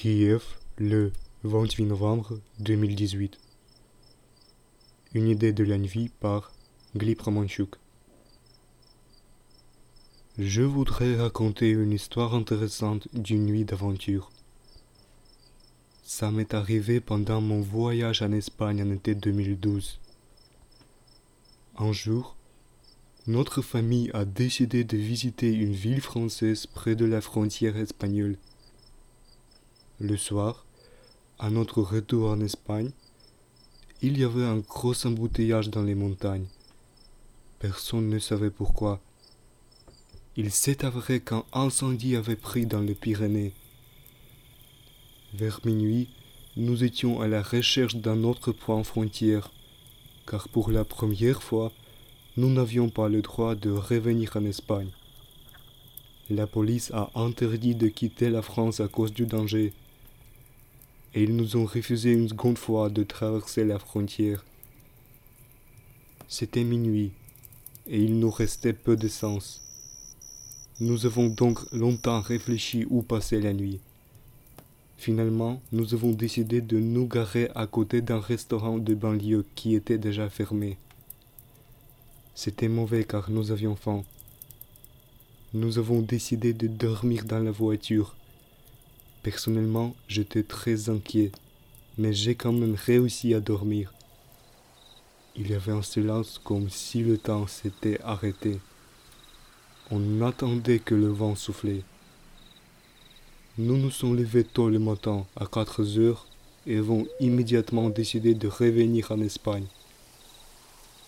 Kiev, le 28 novembre 2018. Une idée de la nuit par Glib Romanchuk. Je voudrais raconter une histoire intéressante d'une nuit d'aventure. Ça m'est arrivé pendant mon voyage en Espagne en été 2012. Un jour, notre famille a décidé de visiter une ville française près de la frontière espagnole. Le soir, à notre retour en Espagne, il y avait un gros embouteillage dans les montagnes. Personne ne savait pourquoi. Il s'est avéré qu'un incendie avait pris dans les Pyrénées. Vers minuit, nous étions à la recherche d'un autre point frontière, car pour la première fois, nous n'avions pas le droit de revenir en Espagne. La police a interdit de quitter la France à cause du danger et ils nous ont refusé une seconde fois de traverser la frontière. C'était minuit, et il nous restait peu de sens. Nous avons donc longtemps réfléchi où passer la nuit. Finalement, nous avons décidé de nous garer à côté d'un restaurant de banlieue qui était déjà fermé. C'était mauvais car nous avions faim. Nous avons décidé de dormir dans la voiture Personnellement, j'étais très inquiet, mais j'ai quand même réussi à dormir. Il y avait un silence comme si le temps s'était arrêté. On attendait que le vent soufflait. Nous nous sommes levés tôt le matin, à 4 heures, et avons immédiatement décidé de revenir en Espagne.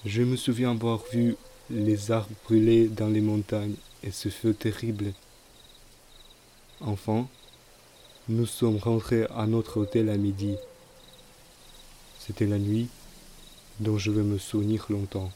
Je me souviens avoir vu les arbres brûler dans les montagnes et ce feu terrible. Enfin, nous sommes rentrés à notre hôtel à midi. C'était la nuit dont je vais me souvenir longtemps.